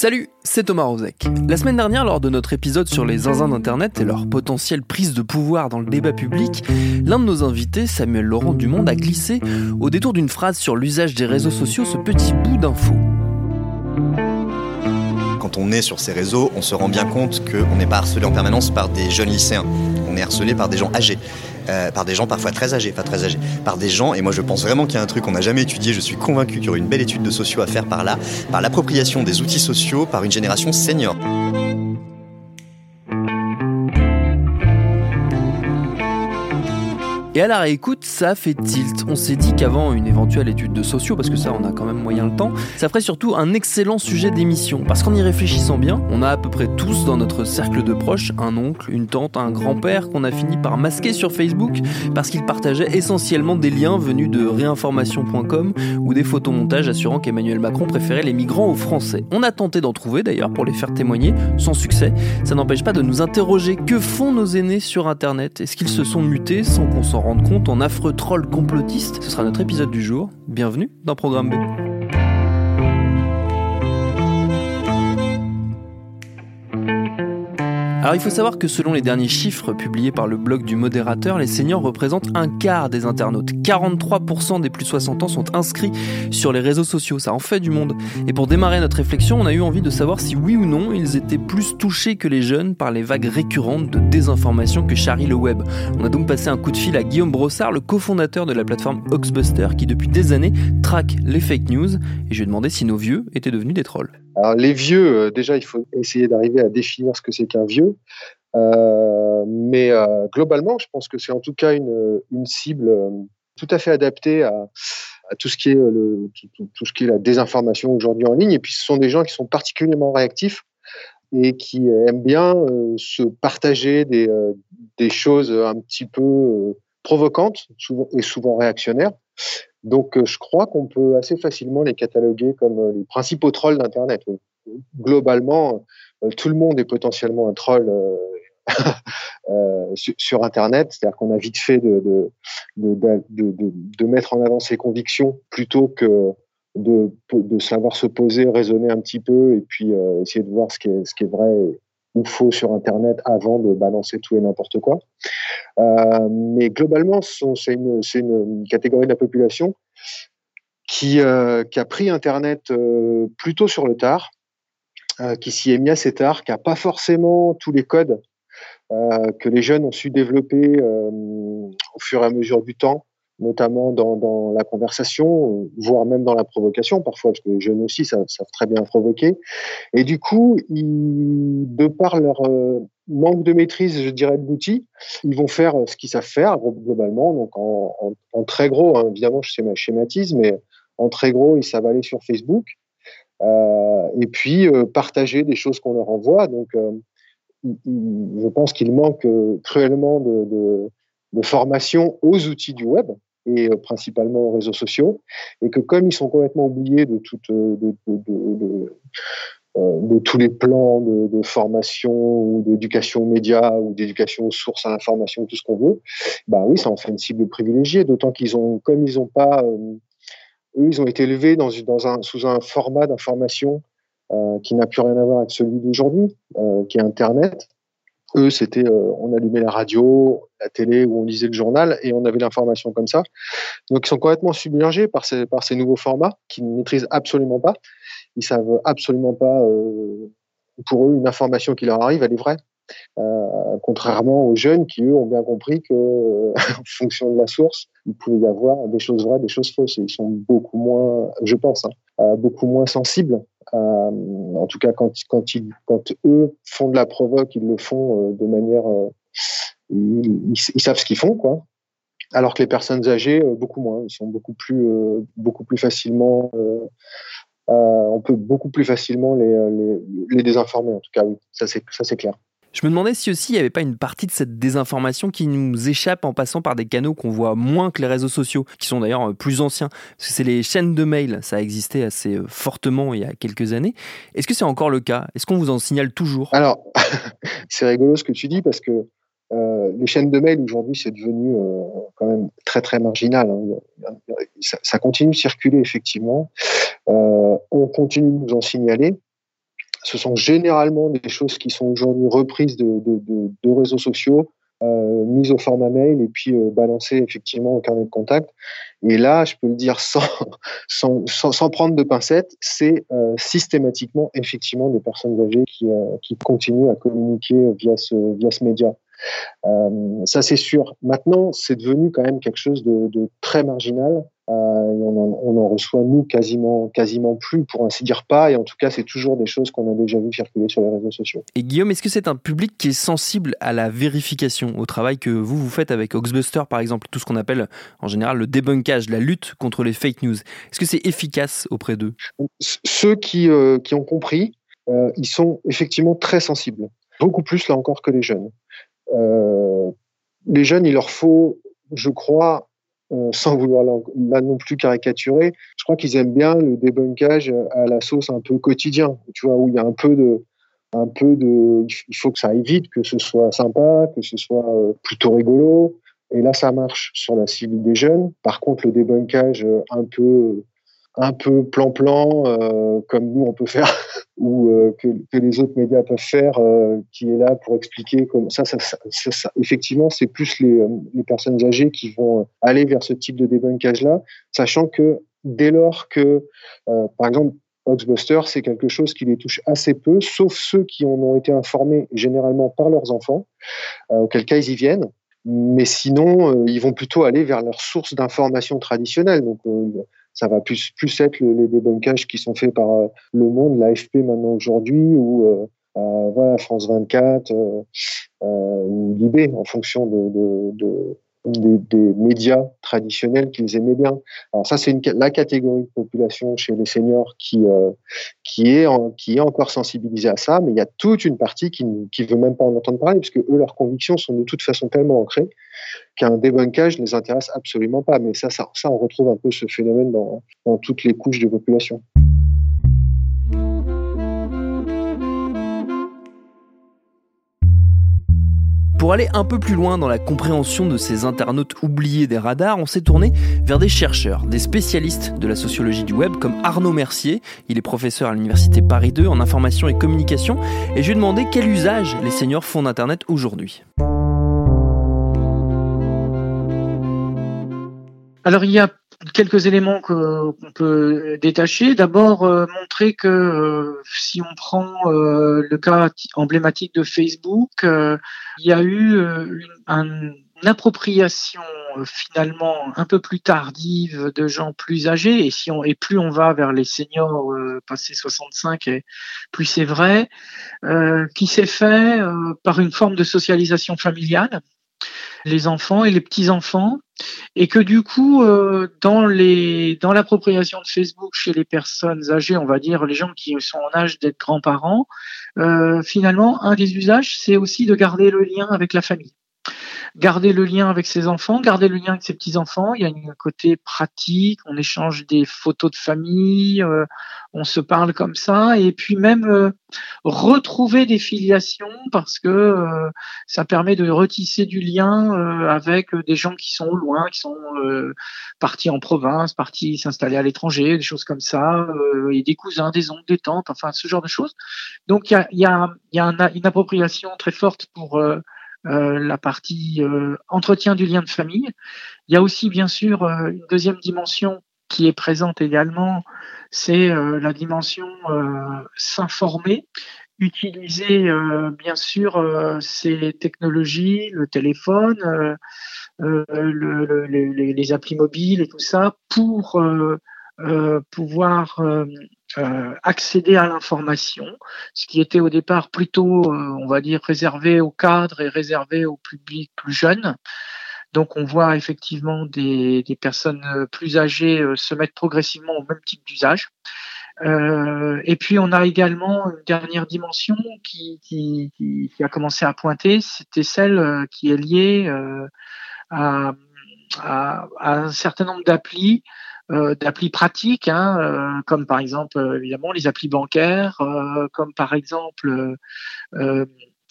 Salut, c'est Thomas Rozek. La semaine dernière, lors de notre épisode sur les zinzins d'Internet et leur potentielle prise de pouvoir dans le débat public, l'un de nos invités, Samuel Laurent Dumont, a glissé, au détour d'une phrase sur l'usage des réseaux sociaux, ce petit bout d'info. Quand on est sur ces réseaux, on se rend bien compte qu'on n'est pas harcelé en permanence par des jeunes lycéens. On est harcelé par des gens âgés. Euh, par des gens parfois très âgés, pas très âgés, par des gens, et moi je pense vraiment qu'il y a un truc qu'on n'a jamais étudié, je suis convaincu qu'il y aurait une belle étude de sociaux à faire par là, par l'appropriation des outils sociaux par une génération senior. Et à la réécoute, ça fait tilt. On s'est dit qu'avant une éventuelle étude de sociaux, parce que ça on a quand même moyen le temps, ça ferait surtout un excellent sujet d'émission. Parce qu'en y réfléchissant bien, on a à peu près tous dans notre cercle de proches un oncle, une tante, un grand-père qu'on a fini par masquer sur Facebook parce qu'il partageait essentiellement des liens venus de réinformation.com ou des photomontages assurant qu'Emmanuel Macron préférait les migrants aux Français. On a tenté d'en trouver d'ailleurs pour les faire témoigner, sans succès. Ça n'empêche pas de nous interroger que font nos aînés sur Internet? Est-ce qu'ils se sont mutés sans s'en rendre compte en affreux troll complotiste. Ce sera notre épisode du jour. Bienvenue dans Programme B. Alors il faut savoir que selon les derniers chiffres publiés par le blog du modérateur, les seniors représentent un quart des internautes. 43% des plus de 60 ans sont inscrits sur les réseaux sociaux, ça en fait du monde. Et pour démarrer notre réflexion, on a eu envie de savoir si oui ou non ils étaient plus touchés que les jeunes par les vagues récurrentes de désinformation que charrie le web. On a donc passé un coup de fil à Guillaume Brossard, le cofondateur de la plateforme Oxbuster, qui depuis des années traque les fake news, et je lui ai demandé si nos vieux étaient devenus des trolls. Alors les vieux, euh, déjà, il faut essayer d'arriver à définir ce que c'est qu'un vieux. Euh, mais euh, globalement, je pense que c'est en tout cas une, une cible tout à fait adaptée à, à tout ce qui est le, tout, ce qui est la désinformation aujourd'hui en ligne. Et puis, ce sont des gens qui sont particulièrement réactifs et qui aiment bien se partager des, des choses un petit peu provocantes et souvent réactionnaires. Donc, euh, je crois qu'on peut assez facilement les cataloguer comme euh, les principaux trolls d'Internet. Globalement, euh, tout le monde est potentiellement un troll sur, Internet, c'est-à-dire qu'on a vite fait de de, de, de, mettre en avant ses convictions plutôt que de, de savoir se poser, raisonner un petit peu et puis essayer de voir ce qui est, ce qui est vrai ou faux sur Internet avant de balancer tout et n'importe quoi. Euh, mais globalement, c'est une, catégorie de la population qui, euh, a pris Internet euh, plutôt sur le tard, qui s'y est mis assez tard, qui n'a pas forcément tous les codes que les jeunes ont su développer au fur et à mesure du temps notamment dans, la conversation, voire même dans la provocation parfois, parce que les jeunes aussi savent, très bien provoquer. Et du coup, de par leur euh, manque de maîtrise, je dirais, de l'outil, ils vont faire ce qu'ils savent faire globalement. Donc en, très gros, hein, évidemment, je schématise, mais en très gros, ils savent aller sur Facebook euh, et puis euh, partager des choses qu'on leur envoie. Donc, euh, je pense qu'il manque euh, cruellement de formation aux outils du web euh, principalement aux réseaux sociaux, et que comme ils sont complètement oubliés de euh, de, de tous les plans de, formation ou d'éducation aux médias ou d'éducation aux sources à l'information, tout ce qu'on veut, bah oui, ça en fait une cible privilégiée, d'autant qu'ils ont, comme ils n'ont pas, eux, ils ont été élevés dans, dans un, sous un format d'information qui n'a plus rien à voir avec celui d'aujourd'hui, qui est Internet. Eux, c'était, euh, on allumait la radio, la télé ou on lisait le journal et on avait l'information comme ça. Donc, ils sont complètement submergés par ces, par ces nouveaux formats qu'ils ne maîtrisent absolument pas. Ils savent absolument pas, euh, pour eux, une information qui leur arrive, elle est vraie. Euh, contrairement aux jeunes qui, eux, ont bien compris que, en fonction de la source, il pouvait y avoir des choses vraies, des choses fausses. Ils sont beaucoup moins, je pense, hein, beaucoup moins sensibles euh, en tout cas, quand, quand, ils, quand eux font de la provoque, ils le font euh, de manière. Euh, ils, savent ce qu'ils font, quoi. Alors que les personnes âgées, beaucoup moins. Ils sont beaucoup plus, beaucoup plus facilement. on peut beaucoup plus facilement les, les, les désinformer, en tout cas, oui. Ça, c'est clair. Je me demandais si aussi il n'y avait pas une partie de cette désinformation qui nous échappe en passant par des canaux qu'on voit moins que les réseaux sociaux, qui sont d'ailleurs euh, plus anciens. Parce que c'est les chaînes de mail, ça a existé assez euh, fortement il y a quelques années. Est-ce que c'est encore le cas? Est-ce qu'on vous en signale toujours? Alors, c'est rigolo ce que tu dis parce que euh, les chaînes de mail aujourd'hui, c'est devenu quand même très très marginal. Hein. Ça, continue de circuler effectivement. on continue de nous en signaler ce sont généralement des choses qui sont aujourd'hui reprises de, réseaux sociaux, euh, mises au format mail et puis euh, balancées effectivement au carnet de contact. Et là, je peux le dire sans, prendre de pincettes, c'est euh, systématiquement effectivement des personnes âgées qui, continuent à communiquer via ce, via ce média. Ça, c'est sûr. Maintenant, c'est devenu quand même quelque chose de, très marginal. Euh, on, en, reçoit, nous, quasiment, quasiment plus, pour ainsi dire pas. Et en tout cas, c'est toujours des choses qu'on a déjà vu circuler sur les réseaux sociaux. Et Guillaume, est-ce que c'est un public qui est sensible à la vérification, au travail que vous, vous faites avec Oxbuster, par exemple, tout ce qu'on appelle en général le débunkage, la lutte contre les fake news? Est-ce que c'est efficace auprès d'eux? Ceux qui, euh, qui ont compris, ils sont effectivement très sensibles. Beaucoup plus, là encore, que les jeunes. Euh, les jeunes, il leur faut, je crois, euh, sans vouloir là non plus caricaturer, je crois qu'ils aiment bien le débunkage à la sauce un peu quotidien, tu vois, où il y a un peu de, un peu de, il faut que ça aille vite, que ce soit sympa, que ce soit euh, plutôt rigolo. Et là, ça marche sur la cible des jeunes. Par contre, le débunkage un peu un peu plan-plan, euh, comme nous on peut faire, ou euh, que, les autres médias peuvent faire, euh, qui est là pour expliquer comment ça, ça, effectivement, c'est plus les, les, personnes âgées qui vont aller vers ce type de débunkage-là, sachant que dès lors que, par exemple, Oxbuster, c'est quelque chose qui les touche assez peu, sauf ceux qui en ont été informés généralement par leurs enfants, auquel cas ils y viennent. Mais sinon, ils vont plutôt aller vers leurs sources d'information traditionnelles. Donc, ça va plus, plus être les débunkages qui sont faits par euh, Le Monde, l'AFP maintenant aujourd'hui, ou euh, euh, voilà, France 24 ou Libé, en fonction de, des, médias traditionnels qu'ils aimaient bien. Alors ça, c'est la catégorie de population chez les seniors qui, qui, est qui est encore sensibilisée à ça, mais il y a toute une partie qui ne veut même pas en entendre parler, puisque eux, leurs convictions sont de toute façon tellement ancrées qu'un débunkage ne les intéresse absolument pas. Mais ça, ça, on retrouve un peu ce phénomène dans, dans toutes les couches de population. Pour aller un peu plus loin dans la compréhension de ces internautes oubliés des radars, on s'est tourné vers des chercheurs, des spécialistes de la sociologie du web comme Arnaud Mercier. Il est professeur à l'université Paris 2 en information et communication et je lui ai demandé quel usage les seniors font d'Internet aujourd'hui. Alors il y a quelques éléments qu'on peut détacher. D'abord, euh, montrer que euh, si on prend euh, le cas emblématique de Facebook, il y a eu une, appropriation finalement un peu plus tardive de gens plus âgés. Et si on et plus on va vers les seniors passés 65, et plus c'est vrai, qui s'est fait par une forme de socialisation familiale les enfants et les petits-enfants, et que du coup, euh, dans les dans l'appropriation de Facebook chez les personnes âgées, on va dire les gens qui sont en âge d'être grands-parents, euh, finalement, un des usages, c'est aussi de garder le lien avec la famille. Garder le lien avec ses enfants, garder le lien avec ses petits-enfants. Il y a un côté pratique, on échange des photos de famille, euh, on se parle comme ça, et puis même euh, retrouver des filiations parce que euh, ça permet de retisser du lien avec des gens qui sont au loin, qui sont partis en province, partis s'installer à l'étranger, des choses comme ça, et des cousins, des oncles, des tantes, enfin ce genre de choses. Donc il y a, y a, y a une appropriation très forte pour euh, la partie euh, entretien du lien de famille. Il y a aussi bien sûr euh, une deuxième dimension qui est présente également, c'est la dimension s'informer, utiliser bien sûr ces technologies, le téléphone, le, les, applis mobiles et tout ça pour pouvoir euh, accéder à l'information, ce qui était au départ plutôt, euh, on va dire, réservé aux cadres et réservé au public plus jeune. Donc on voit effectivement des, des personnes euh, plus âgées se mettre progressivement au même type d'usage. Euh, et puis on a également une dernière dimension qui, qui, qui, a commencé à pointer, c'était celle qui est liée euh, à, à, à, un certain nombre d'applis euh, d'applis pratiques, hein, euh, comme par exemple euh, évidemment les applis bancaires, comme par exemple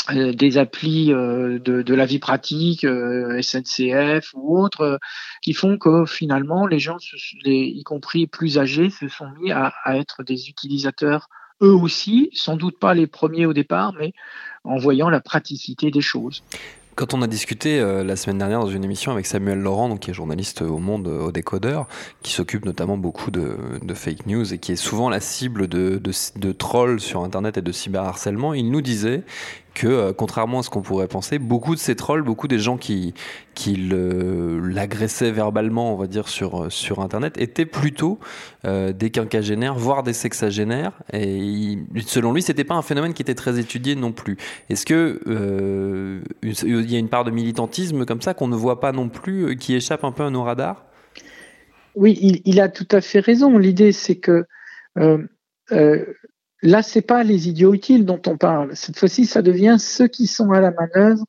des applis de, la vie pratique, SNCF ou autres, qui font que finalement les gens, y compris plus âgés, se sont mis à, être des utilisateurs eux aussi, sans doute pas les premiers au départ, mais en voyant la praticité des choses. Quand on a discuté euh, la semaine dernière dans une émission avec Samuel Laurent, qui est journaliste au Monde au décodeur, qui s'occupe notamment beaucoup de, fake news et qui est souvent la cible de, de, de trolls sur Internet et de cyberharcèlement, il nous disait que, euh, contrairement à ce qu'on pourrait penser, beaucoup de ces trolls, beaucoup des gens qui, qui l'agressaient verbalement, on va dire, sur, euh, sur Internet, étaient plutôt euh, des quinquagénaires, voire des sexagénaires. Et selon lui, c'était pas un phénomène qui était très étudié non plus. Est-ce que il y a une part de militantisme comme ça qu'on ne voit pas non plus, qui échappe un peu à nos radars? Oui, il, il, a tout à fait raison. L'idée, c'est que Là, c'est pas les idiots utiles dont on parle. Cette fois-ci, ça devient ceux qui sont à la manœuvre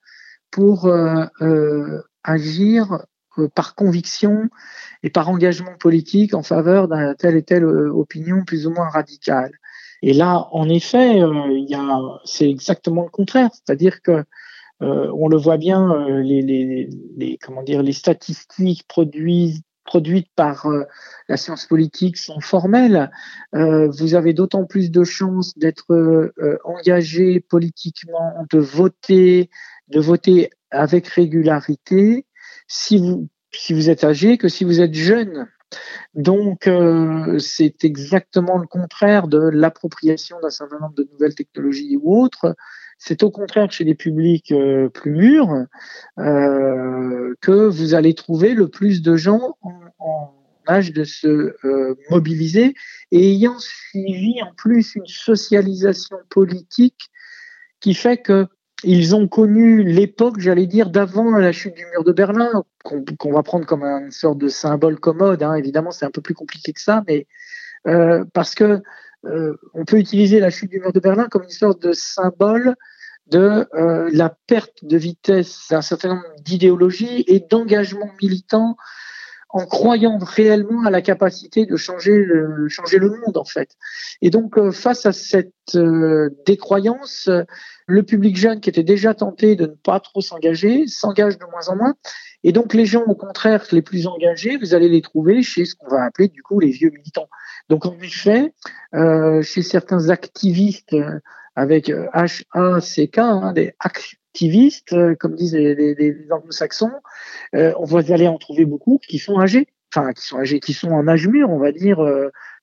pour euh, euh, agir euh, par conviction et par engagement politique en faveur d'un telle et telle opinion plus ou moins radicale. Et là, en effet, c'est exactement le contraire. C'est-à-dire que on le voit bien, les, les, les, comment dire, les statistiques produisent produites par euh, la science politique sont formelles, euh, vous avez d'autant plus de chances d'être euh, engagé politiquement, de voter, de voter avec régularité si vous, si vous êtes âgé que si vous êtes jeune. Donc, c'est exactement le contraire de l'appropriation d'un certain nombre de nouvelles technologies ou autres. C'est au contraire chez les publics plus mûrs que vous allez trouver le plus de gens de se euh, mobiliser et ayant suivi en plus une socialisation politique qui fait que ils ont connu l'époque, j'allais dire, d'avant la chute du mur de Berlin, qu'on va prendre comme une sorte de symbole commode. Hein. Évidemment, c'est un peu plus compliqué que ça, mais euh, parce que euh, on peut utiliser la chute du mur de Berlin comme une sorte de symbole de la perte de vitesse d'un certain nombre d'idéologies et d'engagement militant en croyant réellement à la capacité de changer le, changer le monde en fait. Et donc euh, face à cette décroyance, le public jeune qui était déjà tenté de ne pas trop s'engager s'engage de moins en moins. Et donc les gens au contraire les plus engagés, vous allez les trouver chez ce qu'on va appeler du coup les vieux militants. Donc en effet, euh, chez certains activistes euh, avec H-A-C-K, hein, des activistes, euh, comme disent les, anglo-saxons, euh, on va aller en trouver beaucoup qui sont âgés, enfin qui sont âgés, qui sont en âge mûr, on va dire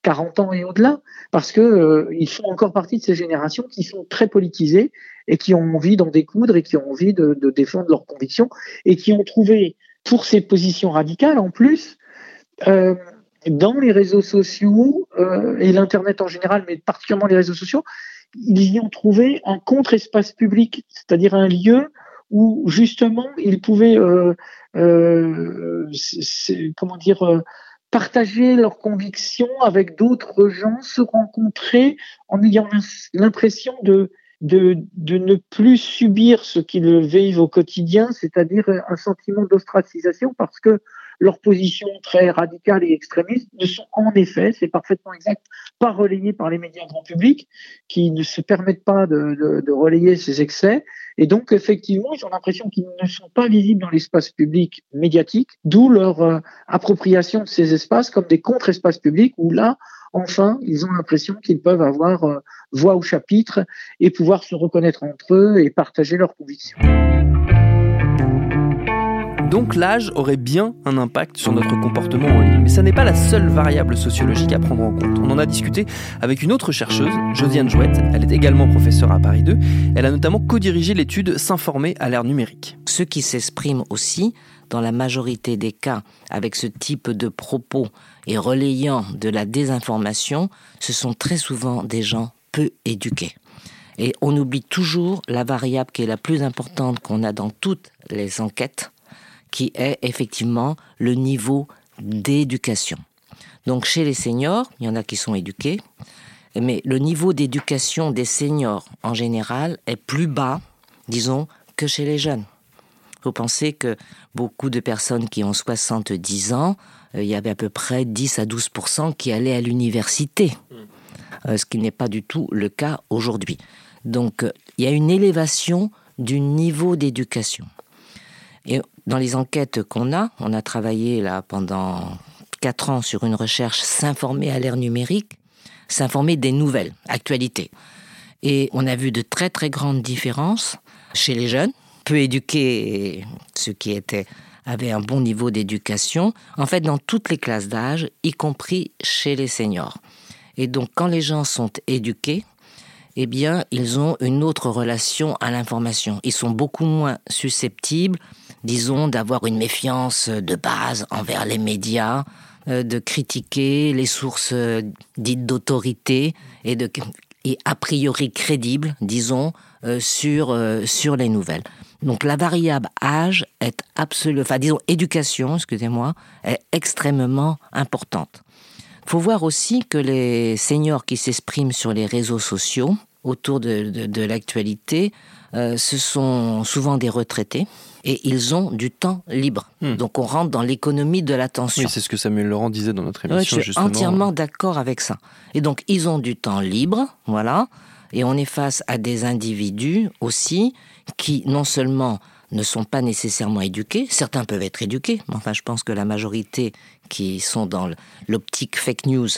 40 ans et au-delà, parce que ils font encore partie de ces générations qui sont très politisées et qui ont envie d'en découdre et qui ont envie de, défendre leurs convictions et qui ont trouvé pour ces positions radicales en plus euh, dans les réseaux sociaux euh, et l'Internet en général, mais particulièrement les réseaux sociaux, ils y ont trouvé un contre-espace public, c'est-à-dire un lieu où justement ils pouvaient, euh, euh, comment dire, euh, partager leurs convictions avec d'autres gens, se rencontrer en ayant l'impression de de, de ne plus subir ce qu'ils vivent au quotidien, c'est-à-dire un sentiment d'ostracisation, parce que leurs positions très radicales et extrémistes ne sont en effet, c'est parfaitement exact, pas relayées par les médias grand public, qui ne se permettent pas de, relayer ces excès. Et donc, effectivement, ils ont l'impression qu'ils ne sont pas visibles dans l'espace public médiatique, d'où leur euh, appropriation de ces espaces comme des contre-espaces publics, où là, enfin, ils ont l'impression qu'ils peuvent avoir euh, voix au chapitre et pouvoir se reconnaître entre eux et partager leurs convictions. Donc l'âge aurait bien un impact sur notre comportement en ligne, mais ça n'est pas la seule variable sociologique à prendre en compte. On en a discuté avec une autre chercheuse, Josiane Jouette, elle est également professeure à Paris 2, elle a notamment co-dirigé l'étude S'informer à l'ère numérique. Ceux qui s'expriment aussi, dans la majorité des cas, avec ce type de propos et relayant de la désinformation, ce sont très souvent des gens peu éduqués. Et on oublie toujours la variable qui est la plus importante qu'on a dans toutes les enquêtes, qui est effectivement le niveau d'éducation. Donc chez les seniors, il y en a qui sont éduqués, mais le niveau d'éducation des seniors en général est plus bas, disons, que chez les jeunes. Vous pensez que beaucoup de personnes qui ont 70 ans, euh, il y avait à peu près 10 à 12% qui allaient à l'université, euh, ce qui n'est pas du tout le cas aujourd'hui. Donc euh, il y a une élévation du niveau d'éducation. Et dans les enquêtes qu'on a, on a travaillé là pendant quatre ans sur une recherche s'informer à l'ère numérique, s'informer des nouvelles, actualités. Et on a vu de très très grandes différences chez les jeunes, peu éduqués, ceux qui étaient avaient un bon niveau d'éducation, en fait dans toutes les classes d'âge, y compris chez les seniors. Et donc quand les gens sont éduqués, eh bien, ils ont une autre relation à l'information. Ils sont beaucoup moins susceptibles disons, d'avoir une méfiance de base envers les médias, euh, de critiquer les sources euh, dites d'autorité et, de, et a priori crédibles, disons, euh, sur, sur les nouvelles. Donc la variable âge est absolue, enfin disons éducation, excusez-moi, est extrêmement importante. Il faut voir aussi que les seniors qui s'expriment sur les réseaux sociaux autour de, de, l'actualité, ce sont souvent des retraités et ils ont du temps libre. Hmm. Donc on rentre dans l'économie de l'attention. Oui, c'est ce que Samuel Laurent disait dans notre émission. je suis entièrement d'accord avec ça. Et donc ils ont du temps libre, voilà, et on est face à des individus aussi qui non seulement ne sont pas nécessairement éduqués, certains peuvent être éduqués, mais enfin je pense que la majorité qui sont dans l'optique fake news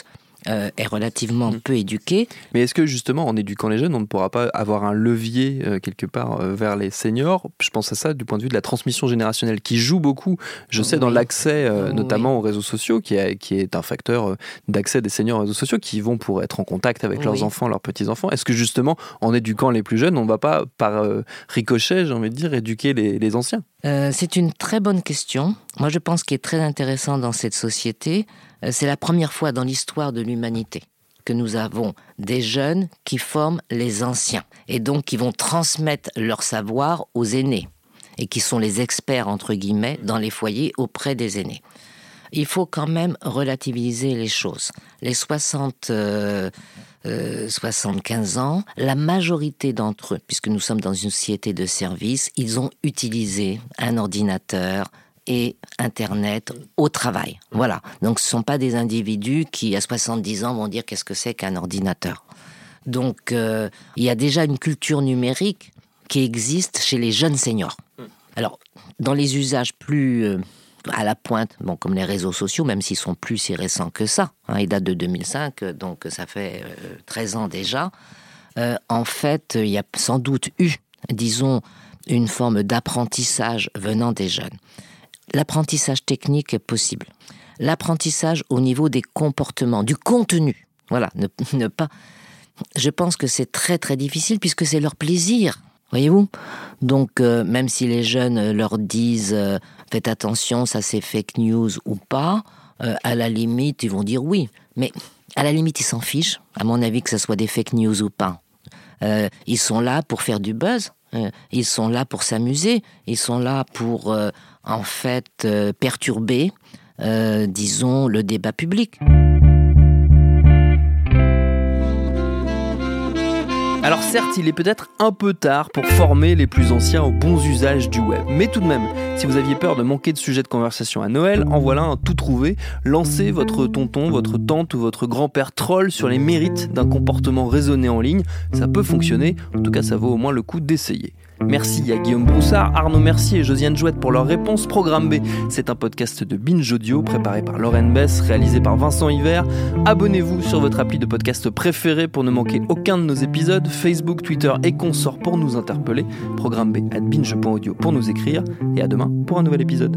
euh, est relativement mm. peu éduqué. Mais est-ce que justement, en éduquant les jeunes, on ne pourra pas avoir un levier euh, quelque part euh, vers les seniors? Je pense à ça du point de vue de la transmission générationnelle qui joue beaucoup, je sais, dans l'accès notamment aux réseaux sociaux, qui, qui est un facteur d'accès des seniors aux réseaux sociaux, qui vont pour être en contact avec leurs enfants, leurs petits-enfants. Est-ce que justement, en éduquant les plus jeunes, on ne va pas, par ricochet, j'ai envie de dire, éduquer les, les anciens? C'est une très bonne question. Moi, je pense qu'il est très intéressant dans cette société, c'est la première fois dans l'histoire de l'humanité que nous avons des jeunes qui forment les anciens et donc qui vont transmettre leur savoir aux aînés et qui sont les experts entre guillemets dans les foyers auprès des aînés. Il faut quand même relativiser les choses. Les 60 75 euh, ans, la majorité d'entre eux, puisque nous sommes dans une société de services, ils ont utilisé un ordinateur, et Internet au travail. Voilà. Donc ce ne sont pas des individus qui, à 70 ans, vont dire qu'est-ce que c'est qu'un ordinateur. Donc euh, il y a déjà une culture numérique qui existe chez les jeunes seniors. Alors, dans les usages plus euh, à la pointe, bon, comme les réseaux sociaux, même s'ils sont plus si récents que ça, hein, ils datent de 2005, donc ça fait 13 euh, ans déjà, en fait, il y a sans doute eu, disons, une forme d'apprentissage venant des jeunes l'apprentissage technique est possible. L'apprentissage au niveau des comportements, du contenu. Voilà, ne, pas. Je pense que c'est très très difficile puisque c'est leur plaisir. Voyez-vous? Donc, euh, même si les jeunes leur disent euh, faites attention, ça c'est fake news ou pas, euh, à la limite, ils vont dire oui. Mais à la limite, ils s'en fichent, à mon avis, que ce soit des fake news ou pas. ils sont là pour faire du buzz, ils sont là pour s'amuser, ils sont là pour en fait euh, perturber, euh, disons, le débat public. Alors certes, il est peut-être un peu tard pour former les plus anciens aux bons usages du web, mais tout de même, si vous aviez peur de manquer de sujets de conversation à Noël, en voilà un tout trouvé. Lancez votre tonton, votre tante ou votre grand-père troll sur les mérites d'un comportement raisonné en ligne. Ça peut fonctionner, en tout cas ça vaut au moins le coup d'essayer. Merci à Guillaume Broussard, Arnaud Mercier et Josiane Jouette pour leur réponse. Programme B, c'est un podcast de Binge Audio préparé par Lauren Bess, réalisé par Vincent Hiver. Abonnez-vous sur votre appli de podcast préféré pour ne manquer aucun de nos épisodes. Facebook, Twitter et consorts pour nous interpeller. Programme B à binge.audio pour nous écrire. Et à demain pour un nouvel épisode.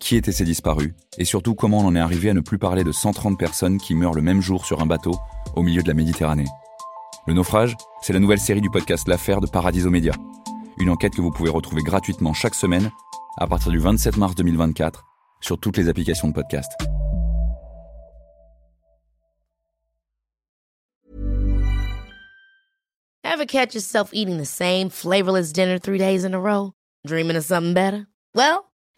Qui étaient ces disparus Et surtout, comment on en est arrivé à ne plus parler de 130 personnes qui meurent le même jour sur un bateau au milieu de la Méditerranée Le naufrage, c'est la nouvelle série du podcast L'Affaire de Paradiso Média. Une enquête que vous pouvez retrouver gratuitement chaque semaine à partir du 27 mars 2024 sur toutes les applications de podcast. Ever catch yourself eating the same flavorless dinner three days in a row? Dreaming of something better? Well,